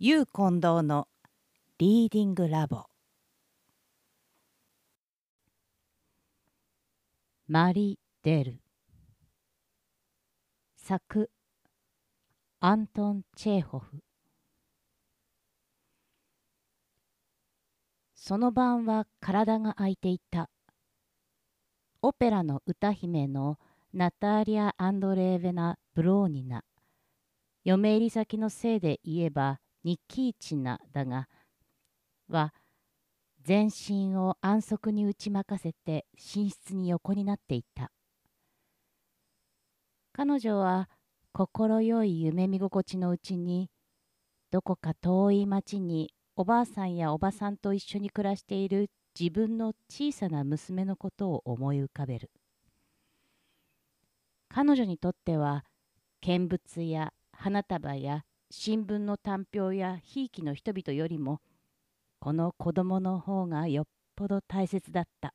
ユー近藤のリーディングラボ。マリ・デル。作。アントン・チェーホフ。その晩は体が空いていた。オペラの歌姫のナターリア・アンドレーヴェナ・ブローニナ。嫁入り先のせいで言えばニッキーチナだがは全身を安息に打ち負かせて寝室に横になっていた。彼女は心よい夢見心地のうちにどこか遠い町におばあさんやおばさんと一緒に暮らしている自分の小さな娘のことを思い浮かべる。彼女にとっては見物や花束や新聞の短表やひいきの人々よりもこの子供の方がよっぽど大切だった。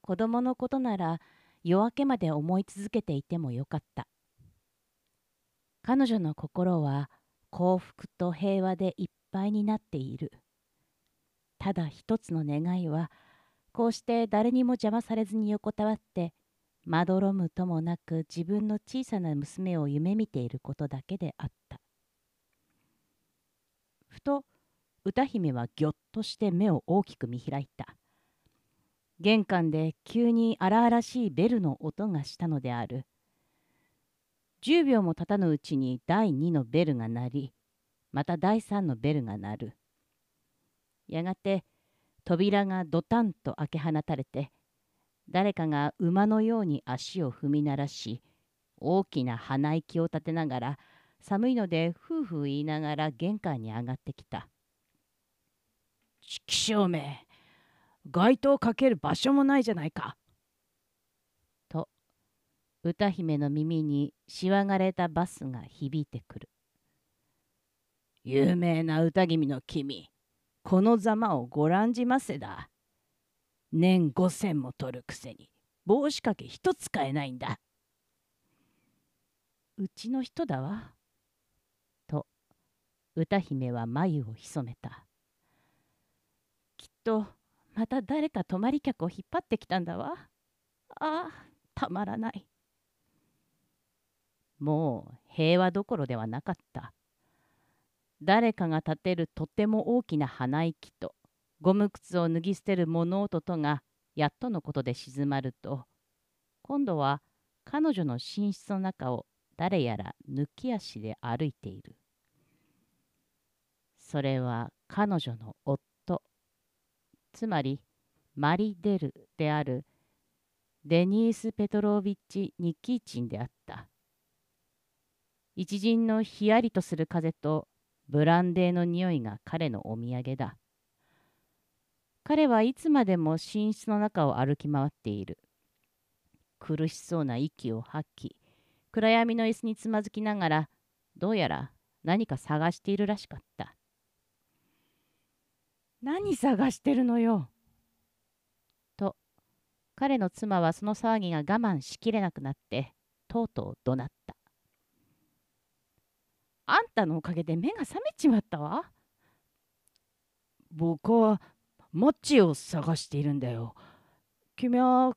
子供のことなら夜明けまで思い続けていてもよかった。彼女の心は幸福と平和でいっぱいになっている。ただ一つの願いはこうして誰にも邪魔されずに横たわってまどろむともなく自分の小さな娘を夢見ていることだけであった。ふと歌姫はぎょっとして目を大きく見開いた。玄関で急に荒々しいベルの音がしたのである。10秒も経たぬうちに第2のベルが鳴りまた第3のベルが鳴る。やがて扉がドタンと開け放たれて誰かが馬のように足を踏み鳴らし大きな鼻息を立てながら寒いので夫婦言いながら玄関に上がってきた。気象め街灯かける場所もないじゃないか。と歌姫の耳にしわがれたバスが響いてくる。有名な歌君の君このざまをご覧じませだ。年五千も取るくせに帽子掛け一つ買えないんだ。うちの人だわ。と歌姫は眉を潜めた。きっとまた誰か泊まり客を引っ張ってきたんだわ。ああたまらない。もう平和どころではなかった。誰かが立てるとても大きな鼻息とゴム靴を脱ぎ捨てる物音とがやっとのことで静まると今度は彼女の寝室の中を誰やら抜き足で歩いている。それは彼女の夫つまりマリ・デルであるデニース・ペトロービッチ・ニッキーチンであった。一陣のひやりとする風とブランデーの匂いが彼のお土産だ。彼はいつまでも寝室の中を歩き回っている。苦しそうな息を吐き、暗闇の椅子につまずきながら、どうやら何か探しているらしかった。何探してるのよ。と、彼の妻はその騒ぎが我慢しきれなくなって、とうとう怒鳴った。あんたのおかげで目が覚めちまったわ。僕はマッチを探しているんだよ。君は、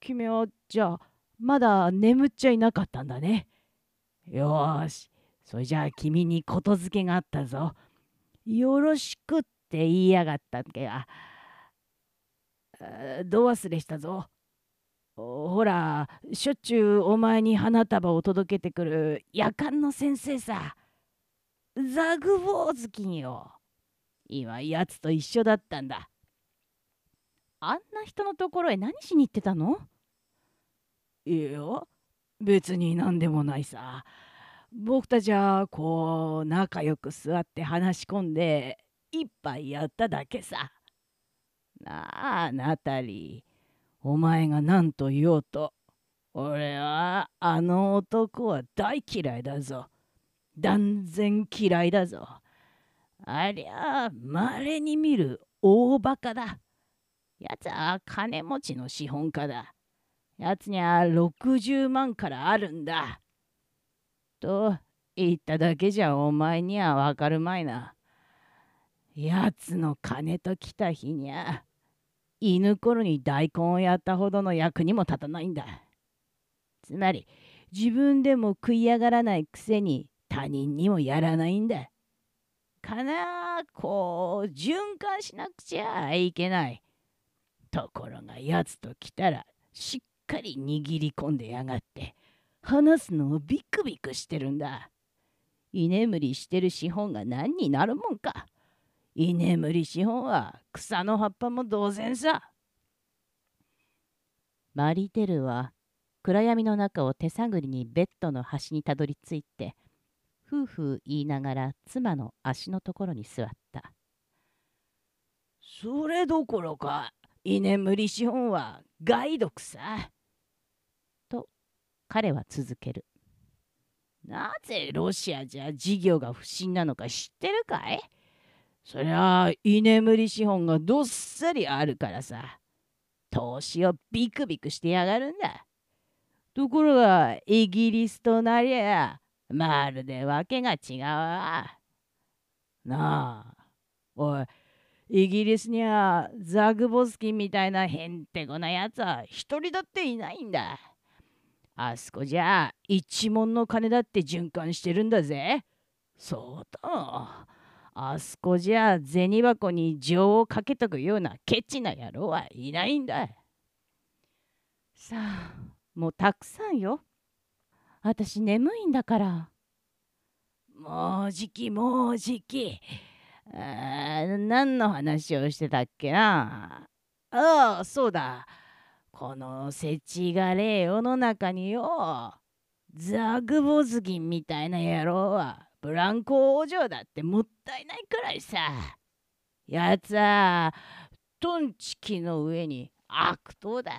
君は、じゃあ、まだ眠っちゃいなかったんだね。よし、それじゃあ君にことづけがあったぞ。よろしくって言いやがったっけが、どう忘れしたぞ。ほら、しょっちゅうお前に花束を届けてくる夜間の先生さ。ザグボウズキンよ。今やつと一緒だったんだ。あんな人のところへ何しに行ってたの？いや別に何でもないさ。僕たちはこう仲良く座って話し込んで一杯やっただけさ。なあナタリー。お前が何と言おうと。俺はあの男は大嫌いだぞ。断然嫌いだぞ。ありゃまれに見る大バカだ。やつは金持ちの資本家だ。やつには60万からあるんだ。と言っただけじゃお前にはわかるまいな。やつの金と来た日にゃ、犬頃に大根をやったほどの役にも立たないんだ。つまり、自分でも食い上がらないくせに他人にもやらないんだ。かなこう循環しなくちゃいけない。ところがやつと来たらしっかり握り込んでやがって話すのをビクビクしてるんだ。居眠りしてる資本が何になるもんか。居眠り資本は草の葉っぱも同然さ。マリテルは暗闇の中を手探りにベッドの端にたどり着いて夫婦言いながら妻の足のところに座った。それどころか居眠り資本は害毒さ。と彼は続ける。なぜロシアじゃ事業が不審なのか知ってるかい？そりゃあ居眠り資本がどっさりあるからさ。投資をビクビクしてやがるんだ。ところがイギリスとなりゃまるでわけが違うわ。なあ、おい、イギリスにはザグボスキンみたいなへんてこなやつは一人だっていないんだ。あそこじゃ一文の金だって循環してるんだぜ。そうと。あそこじゃ銭箱に情をかけとくようなケチな野郎はいないんだ。さあ、もうたくさんよ。私眠いんだから。もうじきもうじき。あ何の話をしてたっけなああ、そうだ。このせちがれ世の中によ、ザグボズギンみたいな野郎はブランコ王女だってもったいないくらいさ。やつはトンチキの上に悪党だ。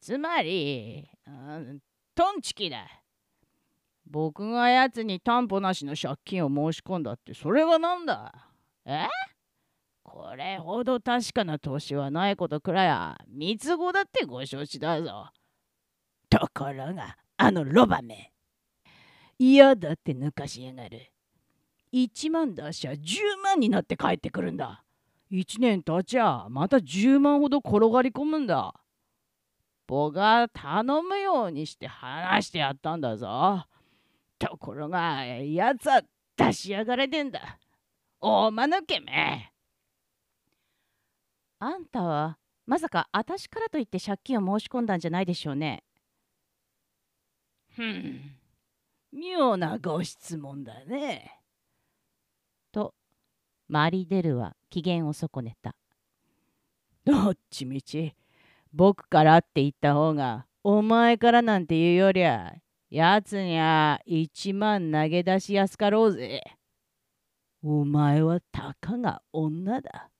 つまり、うん、トンチキだ。僕がやつに担保なしの借金を申し込んだってそれは何だ？え？これほど確かな投資はないことくらいは三つ子だってご承知だぞ。ところがあのロバめ嫌だって抜かしやがる。1万出しゃ10万になって帰ってくるんだ。1年経ちゃまた10万ほど転がり込むんだ。僕が頼むようにして話してやったんだぞ。ところが、やつは出しやがれてんだ。おまぬけめ。あんたは、まさか私からといって借金を申し込んだんじゃないでしょうね。ふん、妙なご質問だね。と、マリデルは機嫌を損ねた。どっちみち、僕からって言った方が、お前からなんて言うよりゃ、やつにゃ一万投げ出しやすかろうぜ。お前はたかが女だ。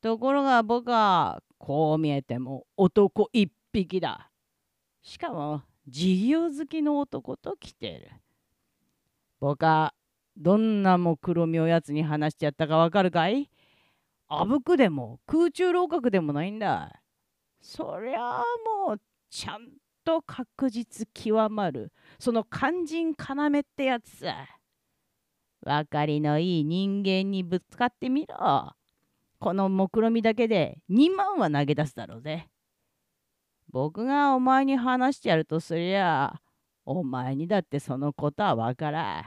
ところが僕はこう見えても男一匹だ。しかも事業好きの男と来てる。僕はどんな目論みをやつに話してやったかわかるかい？あぶくでも空中楼閣でもないんだ。そりゃあもうちゃんと確実極まる。その肝心要ってやつ。さ分かりのいい人間にぶつかってみろ。この目論見みだけで2万は投げ出すだろうぜ。僕がお前に話してやるとすりゃお前にだってそのことは分からん。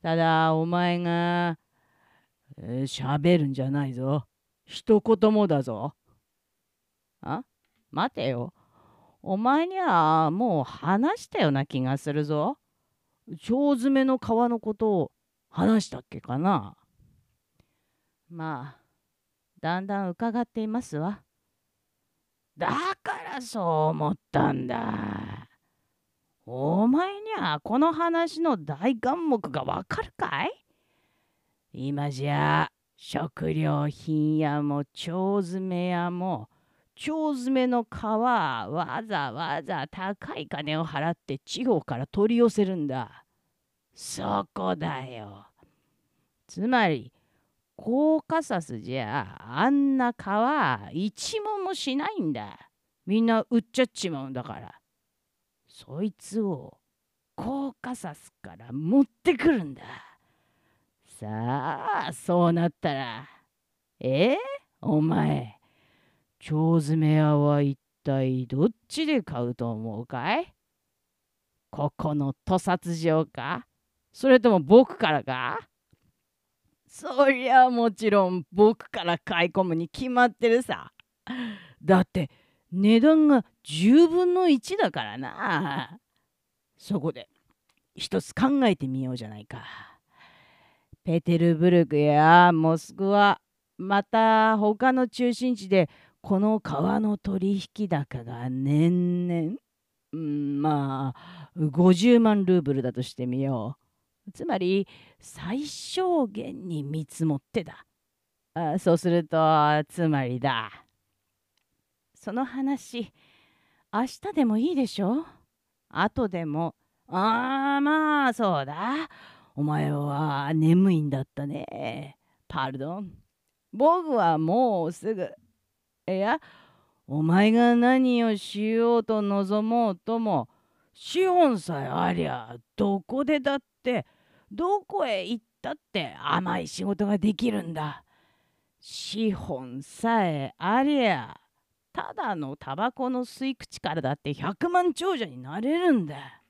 ただお前が喋、えー、るんじゃないぞ。一言もだぞ。待てよお前にはもう話したような気がするぞ。腸詰めの皮のことを話したっけかなまあ、だんだん伺っていますわ。だからそう思ったんだ。お前にはこの話の大眼目がわかるかい？今じゃ食料品屋も腸詰め屋も腸詰めの皮わざわざ高い金を払って地方から取り寄せるんだ。そこだよ。つまりコーカサスじゃあんな皮一文もしないんだ。みんな売っちゃっちまうんだから。そいつをコーカサスから持ってくるんだ。さあ、そうなったら、え？お前、腸詰め屋は一体どっちで買うと思うかい？ここの屠殺場か？それとも僕からか？そりゃもちろん僕から買い込むに決まってるさ。だって値段が10分の1だからな。そこで一つ考えてみようじゃないか。ペテルブルクやモスクワまた他の中心地でこの川の取引高が年々、うん、まあ50万ルーブルだとしてみよう。つまり最小限に見積もってだ。あそうするとつまりだ。その話明日でもいいでしょ？後でも。ああまあそうだ。お前は眠いんだったね。パルドン。僕はもうすぐ。いや、お前が何をしようと望もうとも、資本さえありゃ、どこでだって、どこへ行ったって甘い仕事ができるんだ。資本さえありゃ、ただのタバコの吸い口からだって100万長者になれるんだ。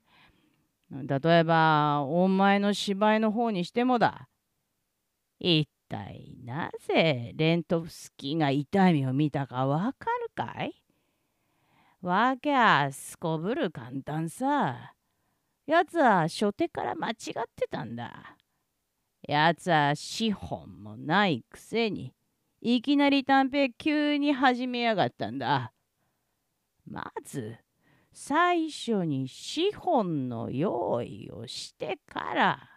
例えば、お前の芝居の方にしてもだ。一体なぜレントフスキーが痛い目を見たかわかるかい？わけはすこぶる簡単さ。やつは初手から間違ってたんだ。やつは資本もないくせに、いきなり短編急に始めやがったんだ。まず、最初に資本の用意をしてから、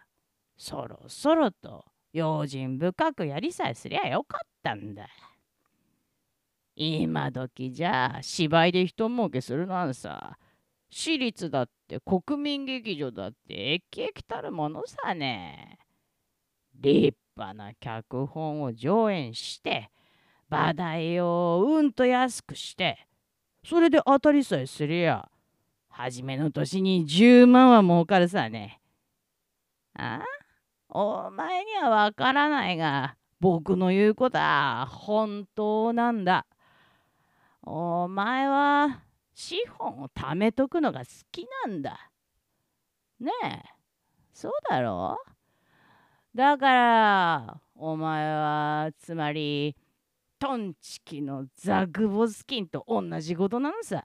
そろそろと用心深くやりさえすりゃよかったんだ。今時じゃ芝居で人儲けするなんさ。私立だって国民劇場だって駅駅たるものさね。立派な脚本を上演して場代をうんと安くしてそれで当たりさえすりゃ初めの年に10万は儲かるさね。あ？お前にはわからないが僕の言うことは本当なんだ。お前は資本を貯めとくのが好きなんだ。ねえ、そうだろ？うだから、お前は、つまり、トンチキのザグボスキンと同じことなのさ。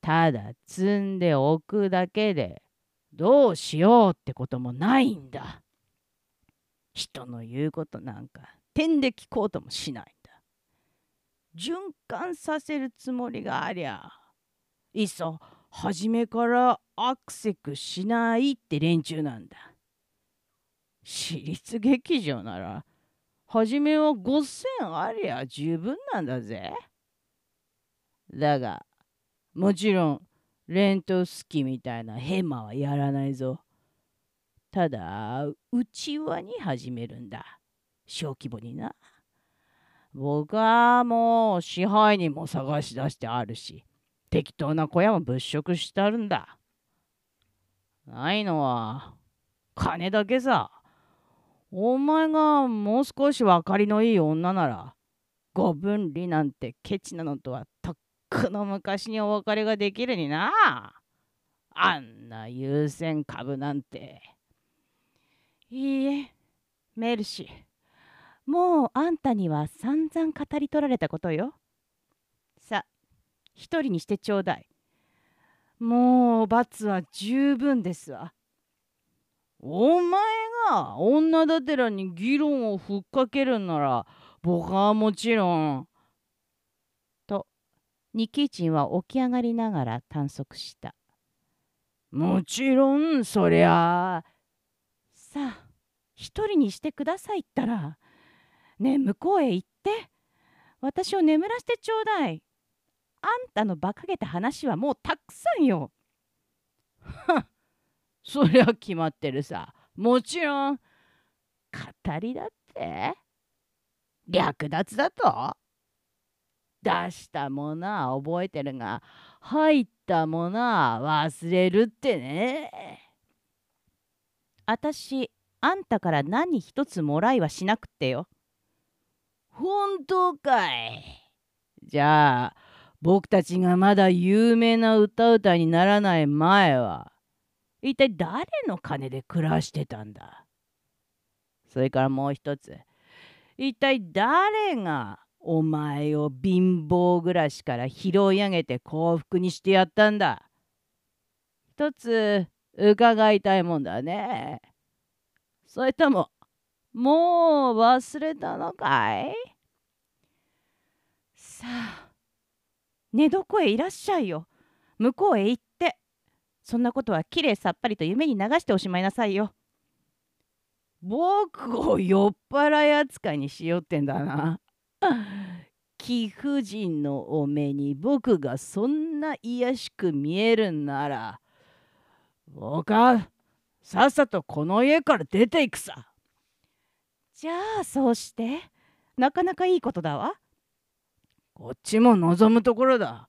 ただ積んでおくだけで、どうしようってこともないんだ。人の言うことなんか、点で聞こうともしないんだ。循環させるつもりがありゃいっそ初めからアクセクしないって連中なんだ私立劇場なら初めは5,000ありゃ十分なんだぜだがもちろんレントスキみたいなヘマはやらないぞただ内輪に始めるんだ小規模にな。僕はもう支配人も探し出してあるし、適当な小屋も物色してあるんだ。ないのは、金だけさ。お前がもう少し分かりのいい女なら、ご分離なんてケチなのとはとっくの昔にお別れができるにな。あんな優先株なんて。いいえ、メルシー。もうあんたには散々語り取られたことよ。さ一人にしてちょうだい。もう罰は十分ですわ。お前が女だてらに議論をふっかけるんなら僕はもちろん。ニキチンは起き上がりながら探索した。もちろんそりゃあさあ一人にしてくださいったらねえ向こうへ行って私を眠らせてちょうだい。あんたの馬鹿げた話はもうたくさんよ。はっそりゃ決まってるさ。もちろん。語りだって。略奪だと？出したものは覚えてるが入ったものは忘れるってね。あたしあんたから何一つもらいはしなくってよ。本当かいじゃあ僕たちがまだ有名な歌うたにならない前は一体誰の金で暮らしてたんだそれからもう一つ一体誰がお前を貧乏暮らしから拾い上げて幸福にしてやったんだ。一つ伺いたいもんだね。それとももう忘れたのかい？さあ寝床へいらっしゃいよ。向こうへ行って。そんなことはきれいさっぱりと夢に流しておしまいなさいよ。僕を酔っ払い扱いにしようってんだな。貴婦人のお目に僕がそんな卑しく見えるんなら僕はさっさとこの家から出ていくさ。じゃあそうしてなかなかいいことだわ。こっちも望むところだ。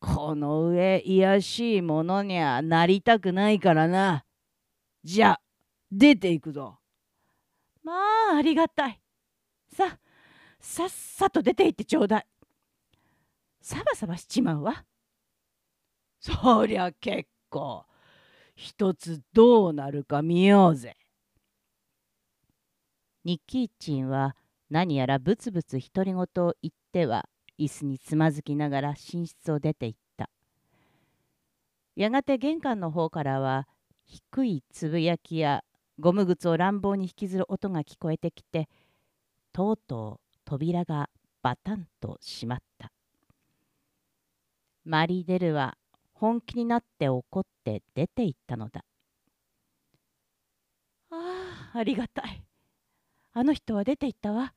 この上卑しいものにはなりたくないからな。じゃあ出ていくぞ。まあありがたい。さっさと出て行ってちょうだい。サバサバしちまうわ。そりゃ結構。一つどうなるか見ようぜ。ニッキーチンは何やらブツブツ独り言を言っては椅子につまずきながら寝室を出て行った。やがて玄関の方からは低いつぶやきやゴム靴を乱暴に引きずる音が聞こえてきてとうとう扉がバタンと閉まった。マリー・デルは本気になって怒って出て行ったのだ。ああ、ありがたい。あの人は出て行ったわ。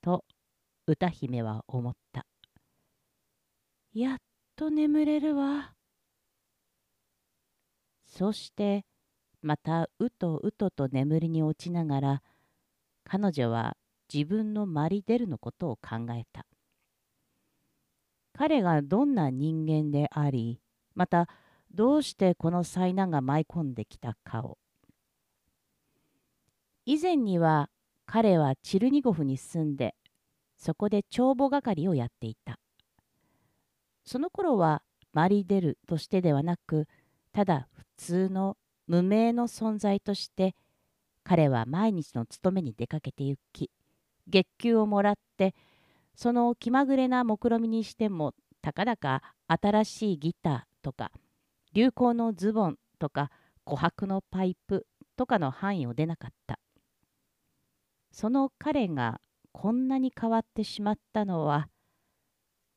と歌姫は思った。やっと眠れるわ。そしてまたうとうとと眠りに落ちながら彼女は自分のマリデルのことを考えた。彼がどんな人間でありまたどうしてこの災難が舞い込んできたかを以前には彼はチルニゴフに住んでそこで帳簿係をやっていたその頃はマリデルとしてではなくただ普通の無名の存在として彼は毎日の勤めに出かけて行き月給をもらってその気まぐれな目論見にしてもたかだか新しいギターとか流行のズボンとか琥珀のパイプとかの範囲を出なかった。その彼がこんなに変わってしまったのは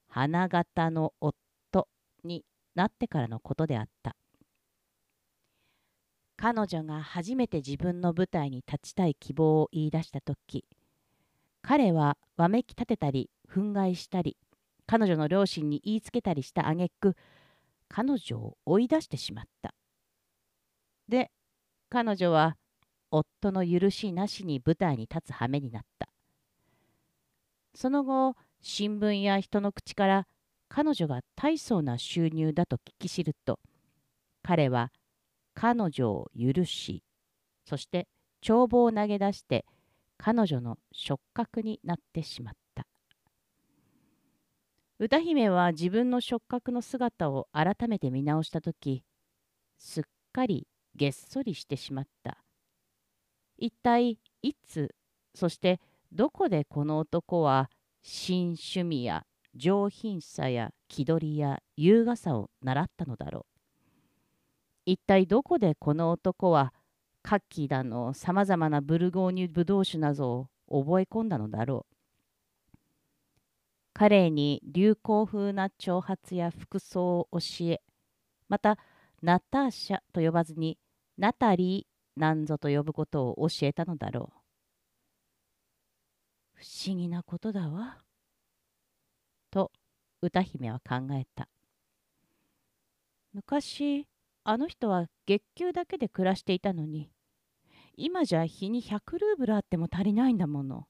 花形の夫になってからのことであった。彼女が初めて自分の舞台に立ちたい希望を言い出した時彼はわめき立てたり憤慨したり彼女の両親に言いつけたりした挙句彼女を追い出してしまった。で彼女は夫の許しなしに舞台に立つ羽目になった。その後新聞や人の口から彼女が大層な収入だと聞き知ると彼は彼女を許しそして帳簿を投げ出して彼女の触覚になってしまった。歌姫は自分の触覚の姿を改めて見直した時すっかりげっそりしてしまった。一体いつそしてどこでこの男は新趣味や上品さや気取りや優雅さを習ったのだろう。一体どこでこの男はカッキーだのさまざまなブルゴーニュブドウ酒などを覚え込んだのだろう。彼に流行風な挑発や服装を教えまたナターシャと呼ばずにナタリーなんぞと呼ぶことを教えたのだろう。不思議なことだわ。と歌姫は考えた。昔あの人は月給だけで暮らしていたのに今じゃ日に100ルーブルあっても足りないんだもの。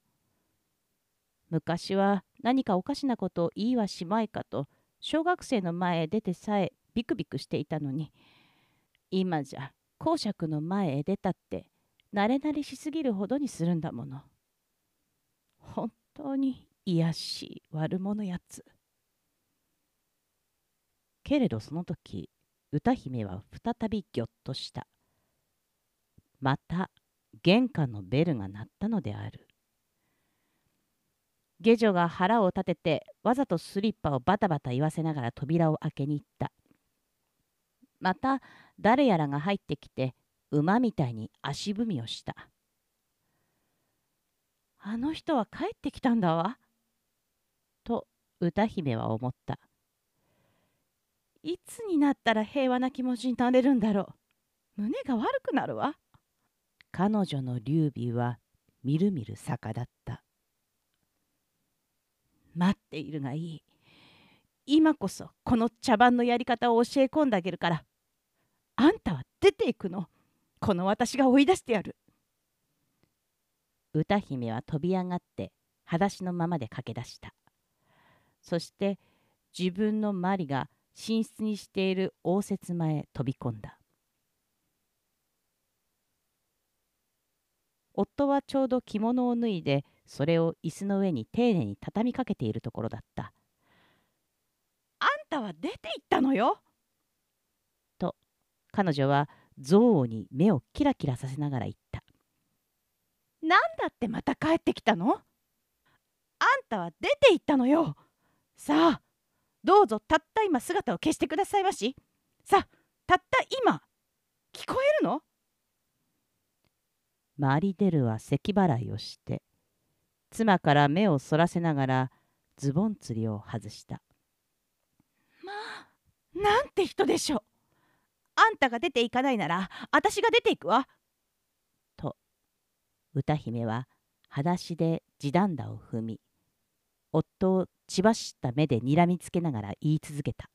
昔は何かおかしなことを言いはしまいかと小学生の前へ出てさえビクビクしていたのに今じゃ公爵の前へ出たって慣れ慣れしすぎるほどにするんだもの。本当に卑しい悪者やつ。けれどその時歌姫は再びぎょっとした。また玄関のベルが鳴ったのである。下女が腹を立ててわざとスリッパをバタバタ言わせながら扉を開けに行った。また誰やらが入ってきて馬みたいに足踏みをした。あの人は帰ってきたんだわ。と歌姫は思った。いつになったら平和な気持ちになれるんだろう。胸が悪くなるわ。彼女の劉備はみるみる坂だった。待っているがいい。今こそこの茶番のやり方を教え込んであげるから。あんたは出ていくの。この私が追い出してやる。歌姫は飛び上がって裸足のままで駆け出した。そして自分のマリが寝室にしている応接間へ飛び込んだ。夫はちょうど着物を脱いでそれを椅子の上に丁寧に畳みかけているところだった。あんたは出て行ったのよ。と彼女は憎悪に目をキラキラさせながら言った。なんだってまた帰ってきたの？あんたは出て行ったのよ。さあどうぞたった今姿を消してくださいまし。さあたった今聞こえるの？マリデルは咳払いをして妻から目をそらせながらズボン釣りを外した。まあなんて人でしょう。あんたが出ていかないなら私が出ていくわ。と歌姫は裸足で地団打を踏み夫を血走った目でにらみつけながら言い続けた。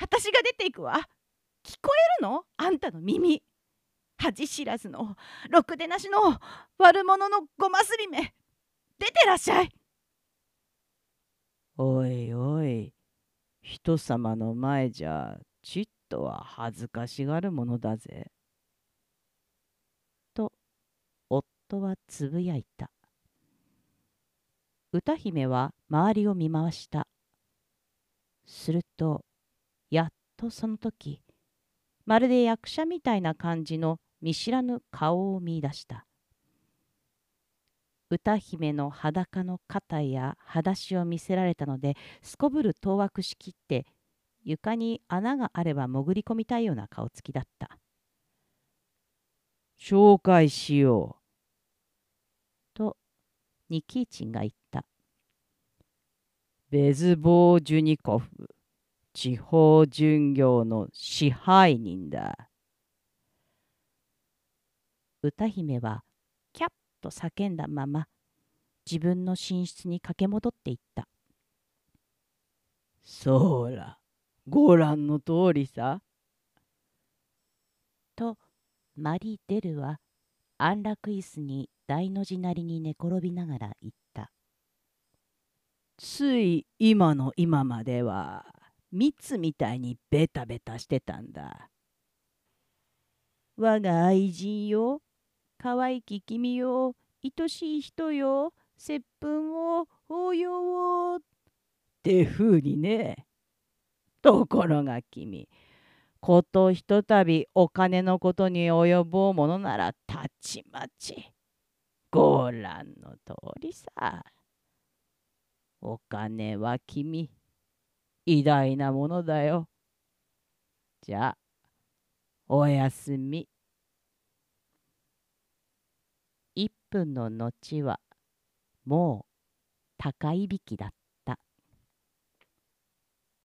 私が出ていくわ。聞こえるの？あんたの耳恥知らずのろくでなしの悪者のごますりめ出てらっしゃいおいおい人様の前じゃちっとは恥ずかしがるものだぜ。と夫はつぶやいた。歌姫は周りを見回した。するとやっとその時まるで役者みたいな感じの見知らぬ顔を見いだした。歌姫の裸の肩や裸足を見せられたのですこぶる当惑しきって床に穴があれば潜り込みたいような顔つきだった。紹介しよう。とニキーチンが言った。ベズボー・ジュニコフ地方巡業の支配人だ。歌姫はキャッと叫んだまま自分の寝室に駆け戻っていった。そら、ご覧の通りさ。とマリ・デルは安楽椅子に大の字なりに寝転びながら言った。つい今の今までは蜜みたいにベタベタしてたんだ。我が愛人よ可愛き君よ愛しい人よ接吻を抱擁を。ってふうにね。ところが君ことひとたびお金のことに及ぼうものならたちまちご覧の通りさ。お金は君偉大なものだよ。じゃあおやすみ。分の後はもう高いびきだった。